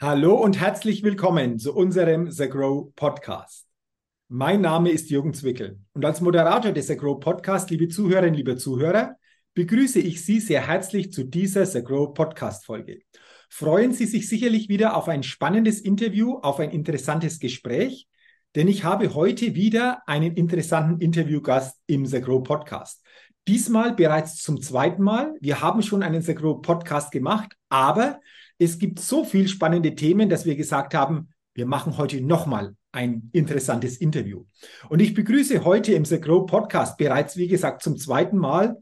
Hallo und herzlich willkommen zu unserem The Grow Podcast. Mein Name ist Jürgen Zwickel und als Moderator des The Grow Podcast, liebe Zuhörerinnen, liebe Zuhörer, begrüße ich Sie sehr herzlich zu dieser The Grow Podcast Folge. Freuen Sie sich sicherlich wieder auf ein spannendes Interview, auf ein interessantes Gespräch, denn ich habe heute wieder einen interessanten Interviewgast im The Grow Podcast. Diesmal bereits zum zweiten Mal. Wir haben schon einen The Grow Podcast gemacht, aber es gibt so viele spannende Themen, dass wir gesagt haben, wir machen heute nochmal ein interessantes Interview. Und ich begrüße heute im The Grow Podcast bereits, wie gesagt, zum zweiten Mal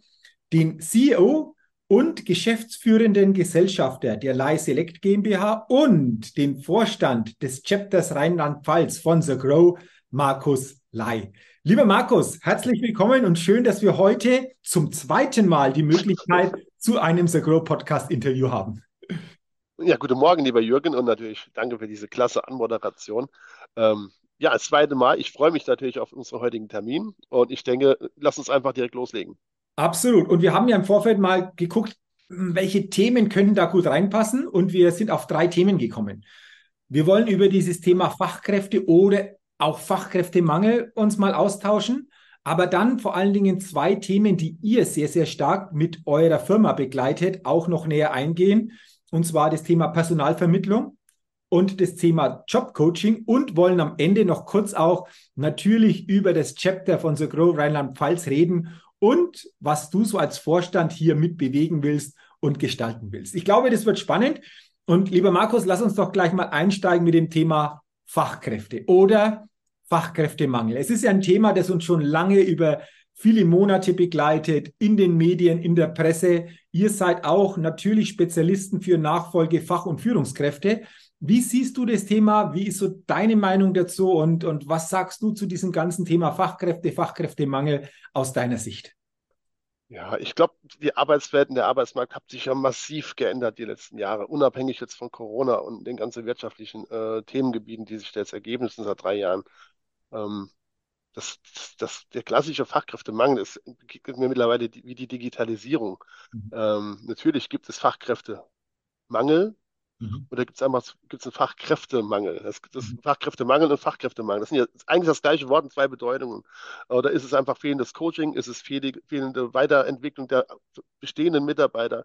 den CEO und geschäftsführenden Gesellschafter der Lai Select GmbH und den Vorstand des Chapters Rheinland-Pfalz von The Grow, Markus Lai. Lieber Markus, herzlich willkommen und schön, dass wir heute zum zweiten Mal die Möglichkeit zu einem The Grow Podcast Interview haben. Ja, guten Morgen, lieber Jürgen, und natürlich danke für diese klasse Anmoderation. Ähm, ja, das zweite Mal. Ich freue mich natürlich auf unseren heutigen Termin und ich denke, lass uns einfach direkt loslegen. Absolut. Und wir haben ja im Vorfeld mal geguckt, welche Themen können da gut reinpassen und wir sind auf drei Themen gekommen. Wir wollen über dieses Thema Fachkräfte oder auch Fachkräftemangel uns mal austauschen, aber dann vor allen Dingen zwei Themen, die ihr sehr, sehr stark mit eurer Firma begleitet, auch noch näher eingehen und zwar das Thema Personalvermittlung und das Thema Jobcoaching und wollen am Ende noch kurz auch natürlich über das Chapter von The Grow Rheinland-Pfalz reden und was du so als Vorstand hier mit bewegen willst und gestalten willst. Ich glaube, das wird spannend. Und lieber Markus, lass uns doch gleich mal einsteigen mit dem Thema Fachkräfte oder Fachkräftemangel. Es ist ja ein Thema, das uns schon lange über viele Monate begleitet, in den Medien, in der Presse. Ihr seid auch natürlich Spezialisten für Nachfolge, Fach- und Führungskräfte. Wie siehst du das Thema? Wie ist so deine Meinung dazu? Und, und was sagst du zu diesem ganzen Thema Fachkräfte, Fachkräftemangel aus deiner Sicht? Ja, ich glaube, die Arbeitswelt und der Arbeitsmarkt hat sich ja massiv geändert die letzten Jahre, unabhängig jetzt von Corona und den ganzen wirtschaftlichen äh, Themengebieten, die sich da jetzt ergeben seit drei Jahren. Ähm, das, das, der klassische Fachkräftemangel ist, geht mir mittlerweile die, wie die Digitalisierung. Mhm. Ähm, natürlich gibt es Fachkräftemangel mhm. oder gibt es einfach gibt's einen Fachkräftemangel. Das, das mhm. Fachkräftemangel und Fachkräftemangel, das sind ja eigentlich das gleiche Wort in zwei Bedeutungen. Oder ist es einfach fehlendes Coaching, ist es fehlende Weiterentwicklung der bestehenden Mitarbeiter?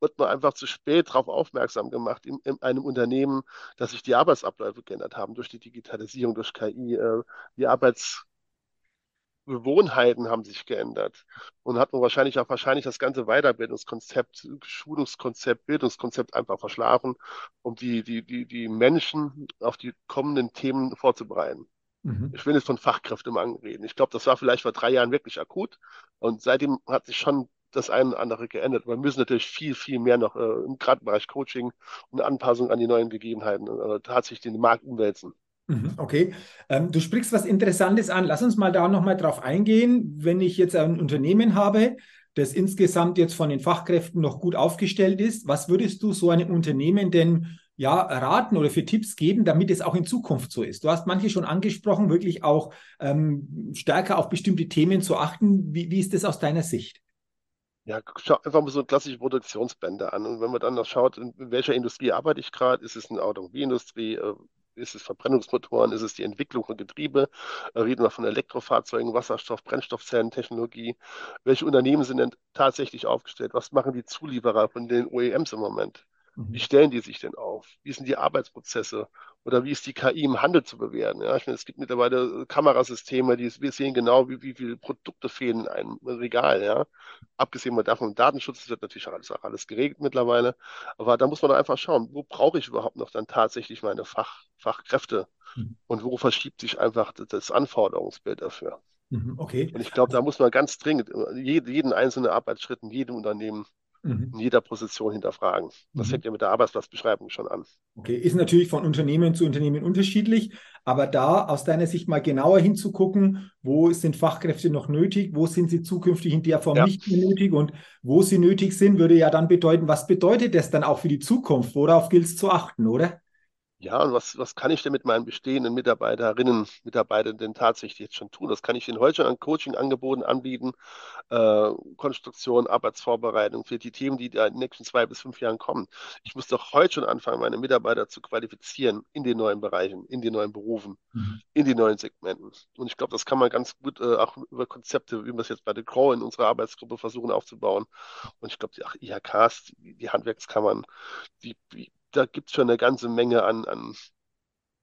wird man einfach zu spät darauf aufmerksam gemacht in, in, einem Unternehmen, dass sich die Arbeitsabläufe geändert haben durch die Digitalisierung, durch KI, äh, die Arbeits Gewohnheiten haben sich geändert und hat man wahrscheinlich auch wahrscheinlich das ganze Weiterbildungskonzept, Schulungskonzept, Bildungskonzept einfach verschlafen, um die, die, die, die Menschen auf die kommenden Themen vorzubereiten. Mhm. Ich will jetzt von Fachkräftemangel reden. Ich glaube, das war vielleicht vor drei Jahren wirklich akut und seitdem hat sich schon das eine oder andere geändert. Wir müssen natürlich viel, viel mehr noch äh, im gerade Bereich Coaching und Anpassung an die neuen Gegebenheiten äh, tatsächlich den Markt umwälzen. Mhm, okay, ähm, du sprichst was Interessantes an. Lass uns mal da nochmal drauf eingehen. Wenn ich jetzt ein Unternehmen habe, das insgesamt jetzt von den Fachkräften noch gut aufgestellt ist, was würdest du so einem Unternehmen denn ja raten oder für Tipps geben, damit es auch in Zukunft so ist? Du hast manche schon angesprochen, wirklich auch ähm, stärker auf bestimmte Themen zu achten. Wie, wie ist das aus deiner Sicht? Ja, schau einfach mal so klassische Produktionsbänder an. Und wenn man dann noch schaut, in welcher Industrie arbeite ich gerade, ist es eine Automobilindustrie, äh, ist es Verbrennungsmotoren? Ist es die Entwicklung von Getriebe? Äh, reden wir von Elektrofahrzeugen, Wasserstoff, Brennstoffzellentechnologie? Welche Unternehmen sind denn tatsächlich aufgestellt? Was machen die Zulieferer von den OEMs im Moment? Mhm. Wie stellen die sich denn auf? Wie sind die Arbeitsprozesse? Oder wie ist die KI im Handel zu bewerten? Ja, ich meine, es gibt mittlerweile Kamerasysteme, die wir sehen genau, wie, wie viele Produkte fehlen in einem Regal. Ja, abgesehen mal davon, Datenschutz wird natürlich alles, auch alles geregelt mittlerweile. Aber da muss man einfach schauen, wo brauche ich überhaupt noch dann tatsächlich meine Fach, Fachkräfte? Mhm. Und wo verschiebt sich einfach das Anforderungsbild dafür? Mhm, okay. Und ich glaube, da muss man ganz dringend jeden einzelnen Arbeitsschritt in jedem Unternehmen mhm. in jeder Position hinterfragen. Das mhm. fängt ja mit der Arbeitsplatzbeschreibung schon an. Okay, ist natürlich von Unternehmen zu Unternehmen unterschiedlich, aber da aus deiner Sicht mal genauer hinzugucken, wo sind Fachkräfte noch nötig, wo sind sie zukünftig in der Form ja. nicht mehr nötig und wo sie nötig sind, würde ja dann bedeuten, was bedeutet das dann auch für die Zukunft? Worauf gilt es zu achten, oder? Ja, und was, was kann ich denn mit meinen bestehenden Mitarbeiterinnen, Mitarbeitern denn tatsächlich jetzt schon tun? Das kann ich ihnen heute schon an Coaching-Angeboten anbieten, äh, Konstruktion, Arbeitsvorbereitung für die Themen, die da in den nächsten zwei bis fünf Jahren kommen. Ich muss doch heute schon anfangen, meine Mitarbeiter zu qualifizieren in den neuen Bereichen, in den neuen Berufen, Mhm. in den neuen Segmenten. Und ich glaube, das kann man ganz gut äh, auch über Konzepte, wie wir es jetzt bei The Grow in unserer Arbeitsgruppe versuchen aufzubauen. Und ich glaube, die IHKs, die, die Handwerkskammern, die, da gibt es schon eine ganze Menge an, an,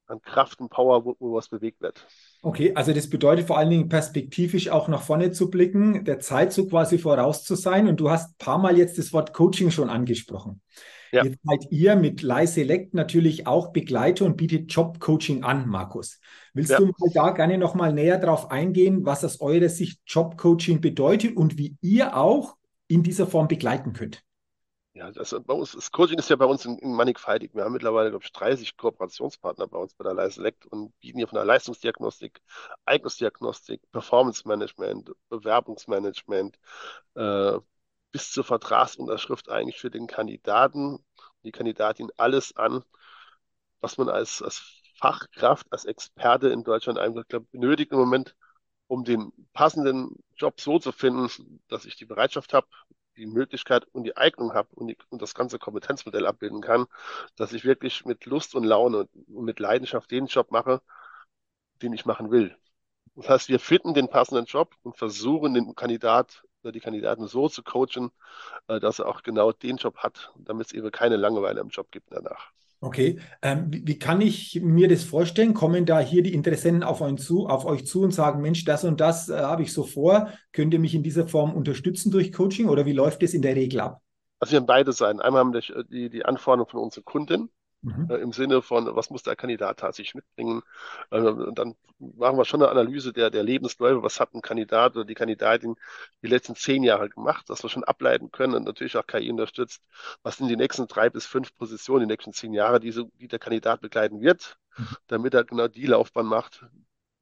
an Kraft und Power, wo, wo was bewegt wird. Okay, also das bedeutet vor allen Dingen perspektivisch auch nach vorne zu blicken, der Zeitzug quasi voraus zu sein. Und du hast ein paar Mal jetzt das Wort Coaching schon angesprochen. Ja, Jetzt seid ihr mit Lie Select natürlich auch Begleiter und bietet Jobcoaching an, Markus. Willst ja. du mal da gerne noch mal näher drauf eingehen, was aus eurer Sicht Jobcoaching bedeutet und wie ihr auch in dieser Form begleiten könnt? Ja, das, bei uns, das Coaching ist ja bei uns in, in mannigfaltig. Wir haben mittlerweile, glaube ich, 30 Kooperationspartner bei uns bei der Live Select und bieten hier von der Leistungsdiagnostik, Eignungsdiagnostik, Performance Management, Bewerbungsmanagement äh, bis zur Vertragsunterschrift eigentlich für den Kandidaten, die Kandidatin alles an, was man als, als Fachkraft, als Experte in Deutschland eigentlich glaub, benötigt im Moment, um den passenden Job so zu finden, dass ich die Bereitschaft habe, die Möglichkeit und die Eignung habe und, und das ganze Kompetenzmodell abbilden kann, dass ich wirklich mit Lust und Laune und mit Leidenschaft den Job mache, den ich machen will. Das heißt, wir finden den passenden Job und versuchen den Kandidat oder die Kandidaten so zu coachen, äh, dass er auch genau den Job hat, damit es eben keine Langeweile im Job gibt danach. Okay, ähm, wie, wie kann ich mir das vorstellen? Kommen da hier die Interessenten auf euch zu, auf euch zu und sagen, Mensch, das und das äh, habe ich so vor. Könnt ihr mich in dieser Form unterstützen durch Coaching oder wie läuft das in der Regel ab? Also wir haben beide Seiten. Einmal haben wir die, die Anforderungen von unserer Kundin, Mhm. äh, im Sinne von, was muss der Kandidat tatsächlich mitbringen. Äh, und dann machen wir schon eine Analyse der, der Lebensläufe, was hat ein Kandidat oder die Kandidatin die letzten zehn Jahre gemacht, dass wir schon ableiten können und natürlich auch KI unterstützt, was sind die nächsten drei bis fünf Positionen, die nächsten zehn Jahre, die, so, die der Kandidat begleiten wird, Mhm. damit er genau die Laufbahn macht,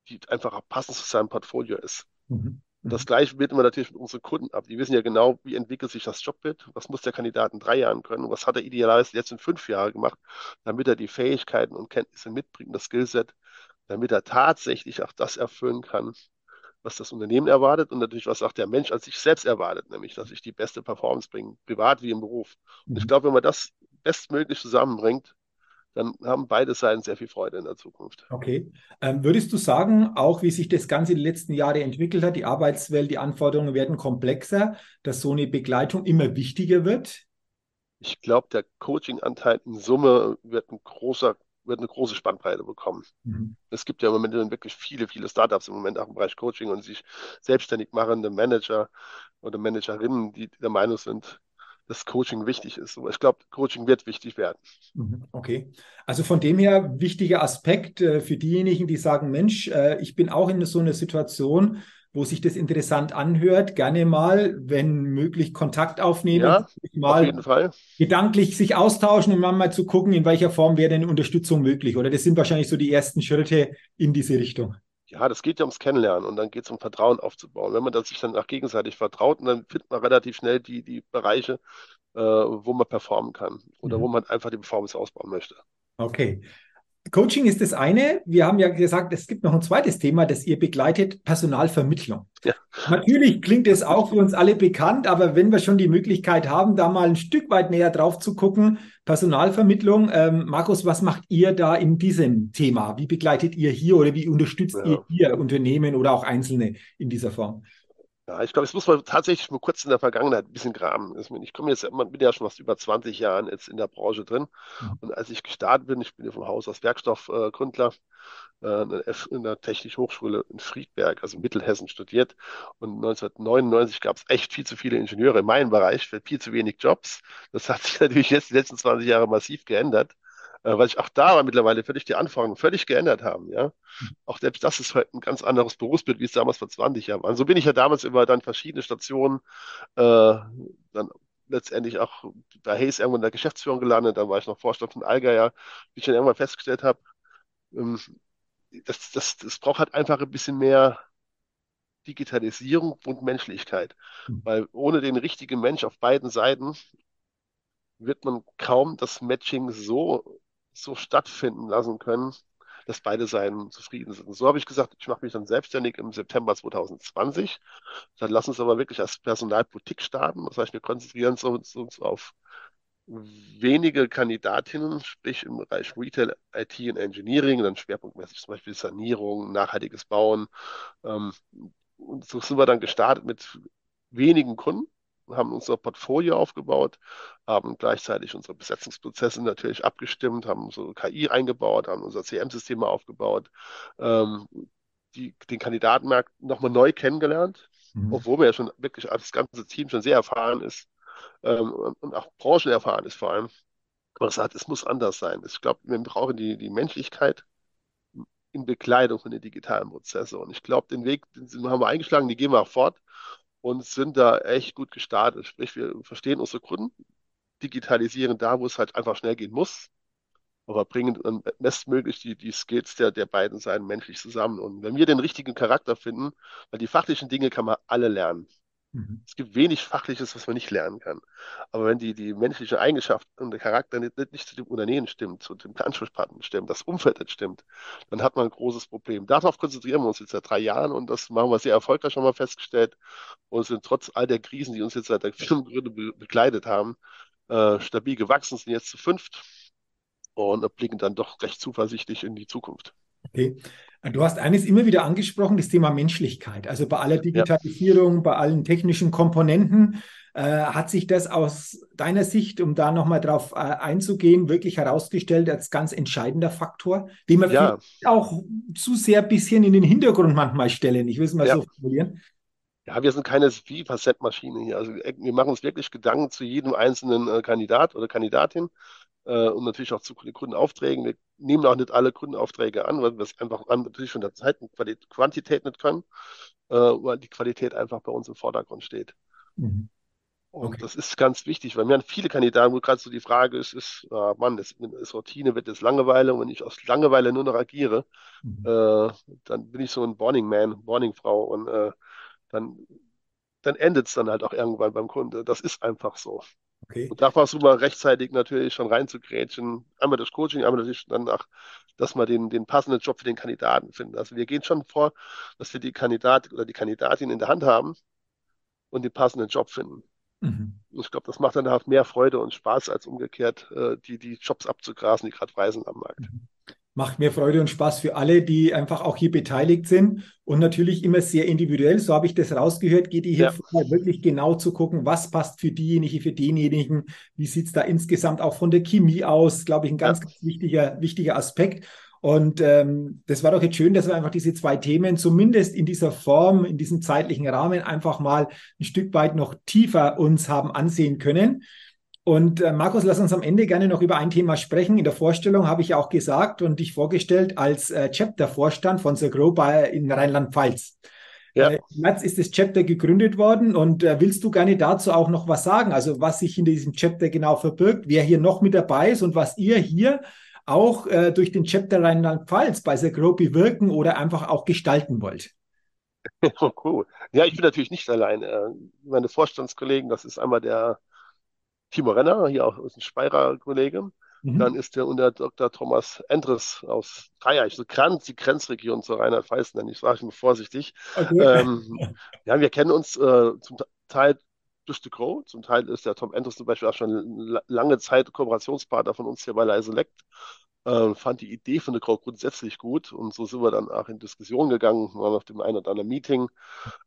die einfach passend zu seinem Portfolio ist. Mhm. Und das Mhm. Gleiche bilden wir natürlich mit unseren Kunden ab. Die wissen ja genau, wie entwickelt sich das Jobbild, was muss der Kandidat in drei Jahren können und was hat er idealerweise jetzt in fünf Jahren gemacht, damit er die Fähigkeiten und Kenntnisse mitbringt, das Skillset, damit er tatsächlich auch das erfüllen kann, was das Unternehmen erwartet und natürlich, was auch der Mensch als sich selbst erwartet, nämlich, dass ich die beste Performance bringe, privat wie im Beruf. Und ich Mhm. glaube, wenn man das bestmöglich zusammenbringt, dann haben beide Seiten sehr viel Freude in der Zukunft. Okay. Ähm, würdest du sagen, auch wie sich das Ganze in den letzten Jahren entwickelt hat, die Arbeitswelt, die Anforderungen werden komplexer, dass so eine Begleitung immer wichtiger wird? Ich glaube, der Coaching-Anteil in Summe wird ein großer, wird eine große Spannbreite bekommen. Mhm. Es gibt ja im Moment wirklich viele, viele Startups im Moment auch im Bereich Coaching und sich selbstständig machende Manager oder Managerinnen, die der Meinung sind, dass Coaching wichtig ist. Ich glaube, Coaching wird wichtig werden. Mhm. Okay. Also von dem her wichtiger Aspekt äh, für diejenigen, die sagen, Mensch, äh, ich bin auch in so einer Situation, wo sich das interessant anhört, gerne mal, wenn möglich, Kontakt aufnehmen, Ja, mal gedanklich sich austauschen und dann mal zu gucken, in welcher Form wäre denn Unterstützung möglich. Oder das sind wahrscheinlich so die ersten Schritte in diese Richtung. Ja, das geht ja ums Kennenlernen und dann geht es um Vertrauen aufzubauen. Wenn man das sich dann auch gegenseitig vertraut, und dann findet man relativ schnell die, die Bereiche, äh, wo man performen kann oder Mhm. wo man einfach die Performance ausbauen möchte. Okay. Coaching ist das eine. Wir haben ja gesagt, es gibt noch ein zweites Thema, das ihr begleitet, Personalvermittlung. Ja, Natürlich klingt es auch für uns alle bekannt, aber wenn wir schon die Möglichkeit haben, da mal ein Stück weit näher drauf zu gucken, Personalvermittlung, ähm, Markus, was macht ihr da in diesem Thema? Wie begleitet ihr hier oder wie unterstützt ja. ihr hier Unternehmen oder auch Einzelne in dieser Form? Ja, ich glaube, jetzt muss man tatsächlich mal kurz in der Vergangenheit ein bisschen graben. Ich komme jetzt, man bin ja schon fast über 20 Jahren jetzt in der Branche drin. Mhm. Und als ich gestartet bin, ich bin ja vom Haus aus Werkstoffgründler, äh, in der Technischen Hochschule in Friedberg, also Mittelhessen studiert. Und 1999 gab es echt viel zu viele Ingenieure in meinem Bereich, für viel zu wenig Jobs. Das hat sich natürlich jetzt die letzten 20 Jahre massiv geändert äh, weil sich auch da mittlerweile völlig die Anforderungen völlig geändert haben. Ja? Auch selbst das ist heute ein ganz anderes Berufsbild, wie es damals vor 20 Jahren war. So bin ich ja damals über dann verschiedene Stationen äh, dann letztendlich auch bei Hayes irgendwo in der Geschäftsführung gelandet. Dann war ich noch Vorstand von Allgeier, wie ich dann irgendwann festgestellt habe, ähm, das, das, das braucht halt einfach ein bisschen mehr Digitalisierung und Menschlichkeit. Mhm. Weil ohne den richtigen Mensch auf beiden Seiten wird man kaum das Matching so so stattfinden lassen können, dass beide Seiten zufrieden sind. Und so habe ich gesagt, ich mache mich dann selbstständig im September 2020. Dann lass uns aber wirklich als Personalpolitik starten. Das heißt, wir konzentrieren uns, uns auf wenige Kandidatinnen, sprich im Bereich Retail, IT und Engineering, dann schwerpunktmäßig zum Beispiel Sanierung, nachhaltiges Bauen. Ähm, und so sind wir dann gestartet mit wenigen Kunden, haben unser Portfolio aufgebaut, haben gleichzeitig unsere Besetzungsprozesse natürlich abgestimmt, haben unsere KI eingebaut, haben unser CM-System aufgebaut, ähm, die, den Kandidatenmarkt nochmal neu kennengelernt, mhm. obwohl wir ja schon wirklich als ganze Team schon sehr erfahren ist ähm, und auch branchenerfahren ist vor allem. Aber es sagt, es muss anders sein. Ich glaube, wir brauchen die, die Menschlichkeit in Bekleidung von den digitalen Prozessen. Und ich glaube, den Weg, den haben wir eingeschlagen, die gehen wir auch fort und sind da echt gut gestartet. Sprich, wir verstehen unsere Kunden, digitalisieren da, wo es halt einfach schnell gehen muss, aber bringen bestmöglich die, die Skills der, der beiden Seiten menschlich zusammen. Und wenn wir den richtigen Charakter finden, weil die fachlichen Dinge kann man alle lernen. Mhm. Es gibt wenig Fachliches, was man nicht lernen kann. Aber wenn die, die menschliche Eigenschaft und der Charakter nicht, nicht zu dem Unternehmen stimmt, zu dem Ansprechpartner stimmt, das Umfeld nicht stimmt, dann hat man ein großes Problem. Darauf konzentrieren wir uns jetzt seit drei Jahren und das machen wir sehr erfolgreich schon mal festgestellt und sind trotz all der Krisen, die uns jetzt seit der Firmengründung be begleitet haben, äh, stabil gewachsen, sind jetzt zu fünft und blicken dann doch recht zuversichtlich in die Zukunft. Okay. Du hast eines immer wieder angesprochen, das Thema Menschlichkeit. Also bei aller Digitalisierung, ja. bei allen technischen Komponenten, äh, hat sich das aus deiner Sicht, um da nochmal drauf äh, einzugehen, wirklich herausgestellt als ganz entscheidender Faktor, den wir ja. auch zu sehr ein bisschen in den Hintergrund manchmal stellen. Ich will es mal ja. so formulieren. Ja, wir sind keine Wie-Facet-Maschine hier. Also wir machen uns wirklich Gedanken zu jedem einzelnen äh, Kandidat oder Kandidatin äh, und natürlich auch zu Kundenaufträgen. Wir nehmen auch nicht alle Kundenaufträge an, weil wir es einfach an, natürlich von der Zeit und Quantität nicht können, äh, weil die Qualität einfach bei uns im Vordergrund steht. Mhm. Und okay. das ist ganz wichtig, weil wir haben viele Kandidaten, wo gerade so die Frage ist, ist, äh, Mann, das ist Routine, wird das Langeweile und wenn ich aus Langeweile nur noch agiere, mhm. äh, dann bin ich so ein Morning Man, Morning Frau und äh, dann, dann endet es dann halt auch irgendwann beim Kunde. Das ist einfach so. Okay. Und da versuchen wir rechtzeitig natürlich schon reinzugrätschen. Einmal das Coaching, einmal natürlich danach, dass wir den, den passenden Job für den Kandidaten finden. Also wir gehen schon vor, dass wir die Kandidat oder die Kandidatin in der Hand haben und den passenden Job finden. Mhm. Ich glaube, das macht dann halt mehr Freude und Spaß, als umgekehrt äh, die, die Jobs abzugrasen, die gerade frei sind am Markt. Mhm macht mir Freude und Spaß für alle, die einfach auch hier beteiligt sind und natürlich immer sehr individuell. So habe ich das rausgehört. Geht ihr hier ja. vor, wirklich genau zu gucken, was passt für diejenige, für denjenigen? Wie sieht es da insgesamt auch von der Chemie aus? Glaube ich, ein ganz, ja. ganz wichtiger, wichtiger Aspekt. Und ähm, das war doch jetzt schön, dass wir einfach diese zwei Themen zumindest in dieser Form, in diesem zeitlichen Rahmen einfach mal ein Stück weit noch tiefer uns haben ansehen können. Und äh, Markus, lass uns am Ende gerne noch über ein Thema sprechen. In der Vorstellung habe ich ja auch gesagt und dich vorgestellt als äh, Chapter-Vorstand von The Grow bei, in Rheinland-Pfalz. Ja. Äh, Im März ist das Chapter gegründet worden und äh, willst du gerne dazu auch noch was sagen? Also was sich in diesem Chapter genau verbirgt, wer hier noch mit dabei ist und was ihr hier auch äh, durch den Chapter Rheinland-Pfalz bei The Grow bewirken oder einfach auch gestalten wollt? Oh, cool. Ja, ich bin natürlich nicht allein. Äh, meine Vorstandskollegen, das ist einmal der Timo Renner, hier auch ist ein Speyerer Kollege. Mhm. Dann ist der unter Dr. Thomas Endres aus Dreieich, so Grenz, die Grenzregion zu Rheinland-Pfalz, nenne ich, sage ich mal vorsichtig. Okay. Ähm, ja, wir kennen uns äh, zum Teil durch The Crow, zum Teil ist der Tom Endres zum Beispiel auch schon lange Zeit Kooperationspartner von uns hier bei Leise Select. Äh, fand die Idee von The Crow grundsätzlich gut und so sind wir dann auch in Diskussion gegangen, waren auf dem einen oder anderen Meeting.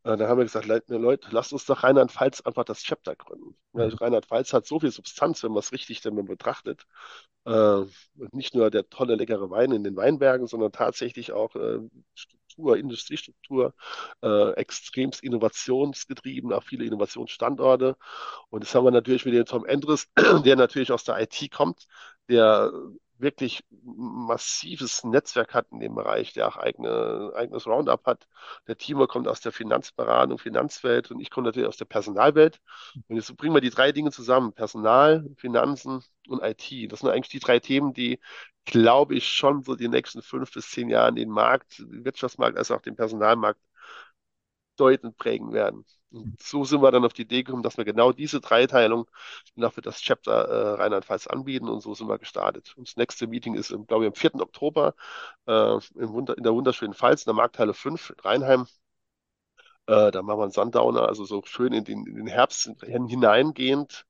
Äh, da haben wir gesagt, Leute, lasst uns doch Rheinland-Pfalz einfach das Chapter gründen. Mhm. Rheinland-Pfalz hat so viel Substanz, wenn man es richtig dann betrachtet. Äh, nicht nur der tolle, leckere Wein in den Weinbergen, sondern tatsächlich auch äh, Struktur, Industriestruktur, äh, extremst innovationsgetrieben, auch viele Innovationsstandorte. Und das haben wir natürlich mit dem Tom Endres, der natürlich aus der IT kommt, der wirklich massives Netzwerk hat in dem Bereich, der auch eigene, eigenes Roundup hat. Der Timo kommt aus der Finanzberatung, Finanzwelt und ich komme natürlich aus der Personalwelt. Und jetzt bringen wir die drei Dinge zusammen, Personal, Finanzen und IT. Das sind eigentlich die drei Themen, die, glaube ich, schon so die nächsten fünf bis zehn Jahre den Markt, den Wirtschaftsmarkt als auch den Personalmarkt deutend prägen werden. Und so sind wir dann auf die Idee gekommen, dass wir genau diese Dreiteilung noch für das Chapter äh, Rheinland-Pfalz anbieten und so sind wir gestartet. Und das nächste Meeting ist, glaube ich, am 4. Oktober äh, in, in, der wunderschönen Pfalz, in der Markthalle 5 in Rheinheim. Äh, da machen wir einen Sundowner, also so schön in den, in den Herbst hineingehend.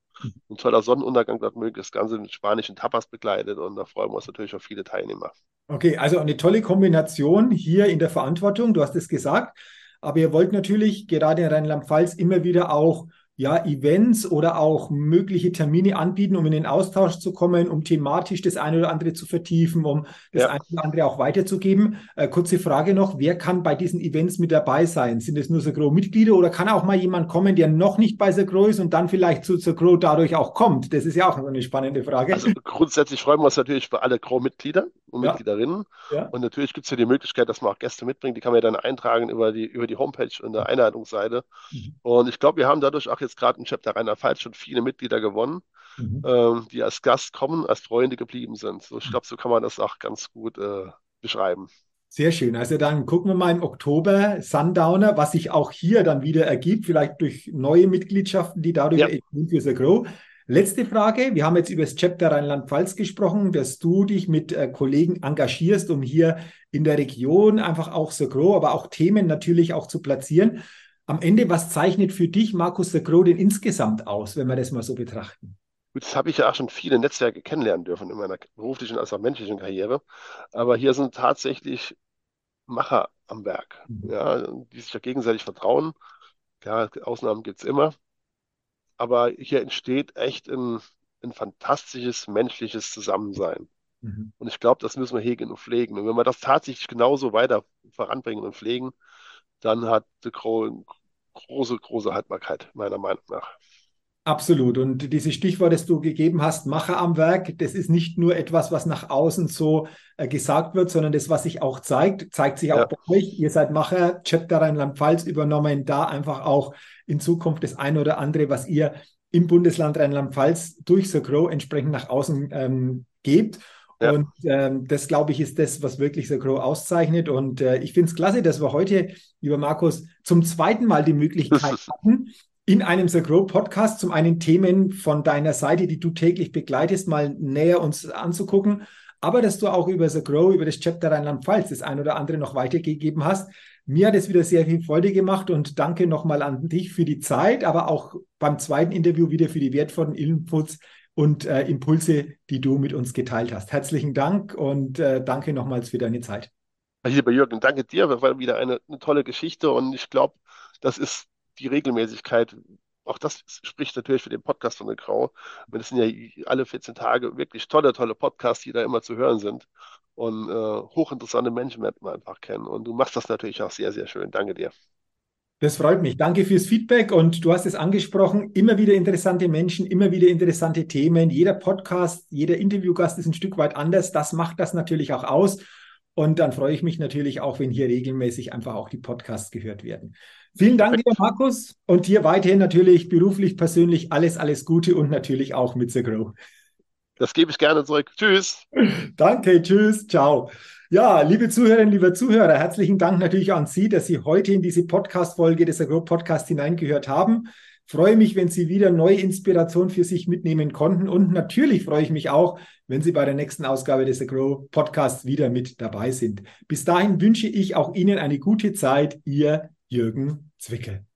Ein toller Sonnenuntergang dort möglich, das Ganze mit spanischen Tapas begleitet und da freuen wir uns natürlich auf viele Teilnehmer. Okay, also eine tolle Kombination hier in der Verantwortung, du hast es gesagt, aber ihr wollt natürlich gerade in Rheinland-Pfalz immer wieder auch ja, Events oder auch mögliche Termine anbieten, um in den Austausch zu kommen, um thematisch das eine oder andere zu vertiefen, um das ja. eine oder andere auch weiterzugeben. Äh, kurze Frage noch, wer kann bei diesen Events mit dabei sein? Sind es nur Sagro-Mitglieder oder kann auch mal jemand kommen, der noch nicht bei Sagro ist und dann vielleicht zu Sagro dadurch auch kommt? Das ist ja auch eine spannende Frage. Also grundsätzlich freuen wir uns natürlich für alle Gro-Mitglieder und ja. Mitgliederinnen. Ja. Und natürlich gibt es ja die Möglichkeit, dass man auch Gäste mitbringt. Die kann man ja dann eintragen über die, über die Homepage und der Einladungsseite. Mhm. Und ich glaube, wir haben dadurch auch jetzt gerade im Chapter Rheinland-Pfalz schon viele Mitglieder gewonnen, mhm. ähm, die als Gast kommen, als Freunde geblieben sind. So, ich glaube, so kann man das auch ganz gut äh, beschreiben. Sehr schön. Also dann gucken wir mal im Oktober Sundowner, was sich auch hier dann wieder ergibt, vielleicht durch neue Mitgliedschaften, die darüber ja. für The Grow. Letzte Frage. Wir haben jetzt über das Chapter Rheinland-Pfalz gesprochen, dass du dich mit äh, Kollegen engagierst, um hier in der Region einfach auch The Grow, aber auch Themen natürlich auch zu platzieren. Am Ende, was zeichnet für dich Markus de Croo denn insgesamt aus, wenn wir das mal so betrachten? Das habe ich ja auch schon viele Netzwerke kennenlernen dürfen in meiner beruflichen als auch menschlichen Karriere. Aber hier sind tatsächlich Macher am Werk, mhm. ja, die sich ja gegenseitig vertrauen. Ja, Ausnahmen gibt es immer. Aber hier entsteht echt ein, ein fantastisches menschliches Zusammensein. Mhm. Und ich glaube, das müssen wir hegen und pflegen. Und wenn wir das tatsächlich genauso weiter voranbringen und pflegen, dann hat The Crow große, große Haltbarkeit, meiner Meinung nach. Absolut. Und dieses Stichwort, das du gegeben hast, Macher am Werk, das ist nicht nur etwas, was nach außen so äh, gesagt wird, sondern das, was sich auch zeigt, zeigt sich auch ja. bei euch. Ihr seid Macher, Chapter Rheinland-Pfalz übernommen, da einfach auch in Zukunft das eine oder andere, was ihr im Bundesland Rheinland-Pfalz durch The Grow entsprechend nach außen ähm, gebt. Ja. Und ähm, das, glaube ich, ist das, was wirklich The Grow auszeichnet. Und äh, ich finde es klasse, dass wir heute, lieber Markus, zum zweiten Mal die Möglichkeit hatten, in einem The Grow Podcast zum einen Themen von deiner Seite, die du täglich begleitest, mal näher uns anzugucken, aber dass du auch über The Grow, über das Chapter Rheinland-Pfalz das ein oder andere noch weitergegeben hast. Mir hat es wieder sehr viel Freude gemacht und danke nochmal an dich für die Zeit, aber auch beim zweiten Interview wieder für die wertvollen Inputs, und äh, Impulse, die du mit uns geteilt hast. Herzlichen Dank und äh, danke nochmals für deine Zeit. Lieber Jürgen, danke dir. Das war wieder eine, eine tolle Geschichte und ich glaube, das ist die Regelmäßigkeit. Auch das spricht natürlich für den Podcast von der Grau. Das sind ja alle 14 Tage wirklich tolle, tolle Podcasts, die da immer zu hören sind. Und äh, hochinteressante Menschen werden wir einfach kennen. Und du machst das natürlich auch sehr, sehr schön. Danke dir. Das freut mich. Danke fürs Feedback und du hast es angesprochen. Immer wieder interessante Menschen, immer wieder interessante Themen. Jeder Podcast, jeder Interviewgast ist ein Stück weit anders. Das macht das natürlich auch aus. Und dann freue ich mich natürlich auch, wenn hier regelmäßig einfach auch die Podcasts gehört werden. Vielen Dank, lieber Markus. Und dir weiterhin natürlich beruflich, persönlich alles, alles Gute und natürlich auch mit The Grow. Das gebe ich gerne zurück. Tschüss. Danke, tschüss, ciao. Ja, liebe Zuhörerinnen, lieber Zuhörer, herzlichen Dank natürlich an Sie, dass Sie heute in diese Podcast-Folge des Agro Podcast hineingehört haben. Freue mich, wenn Sie wieder neue Inspiration für sich mitnehmen konnten. Und natürlich freue ich mich auch, wenn Sie bei der nächsten Ausgabe des Agro Podcasts wieder mit dabei sind. Bis dahin wünsche ich auch Ihnen eine gute Zeit. Ihr Jürgen Zwickel.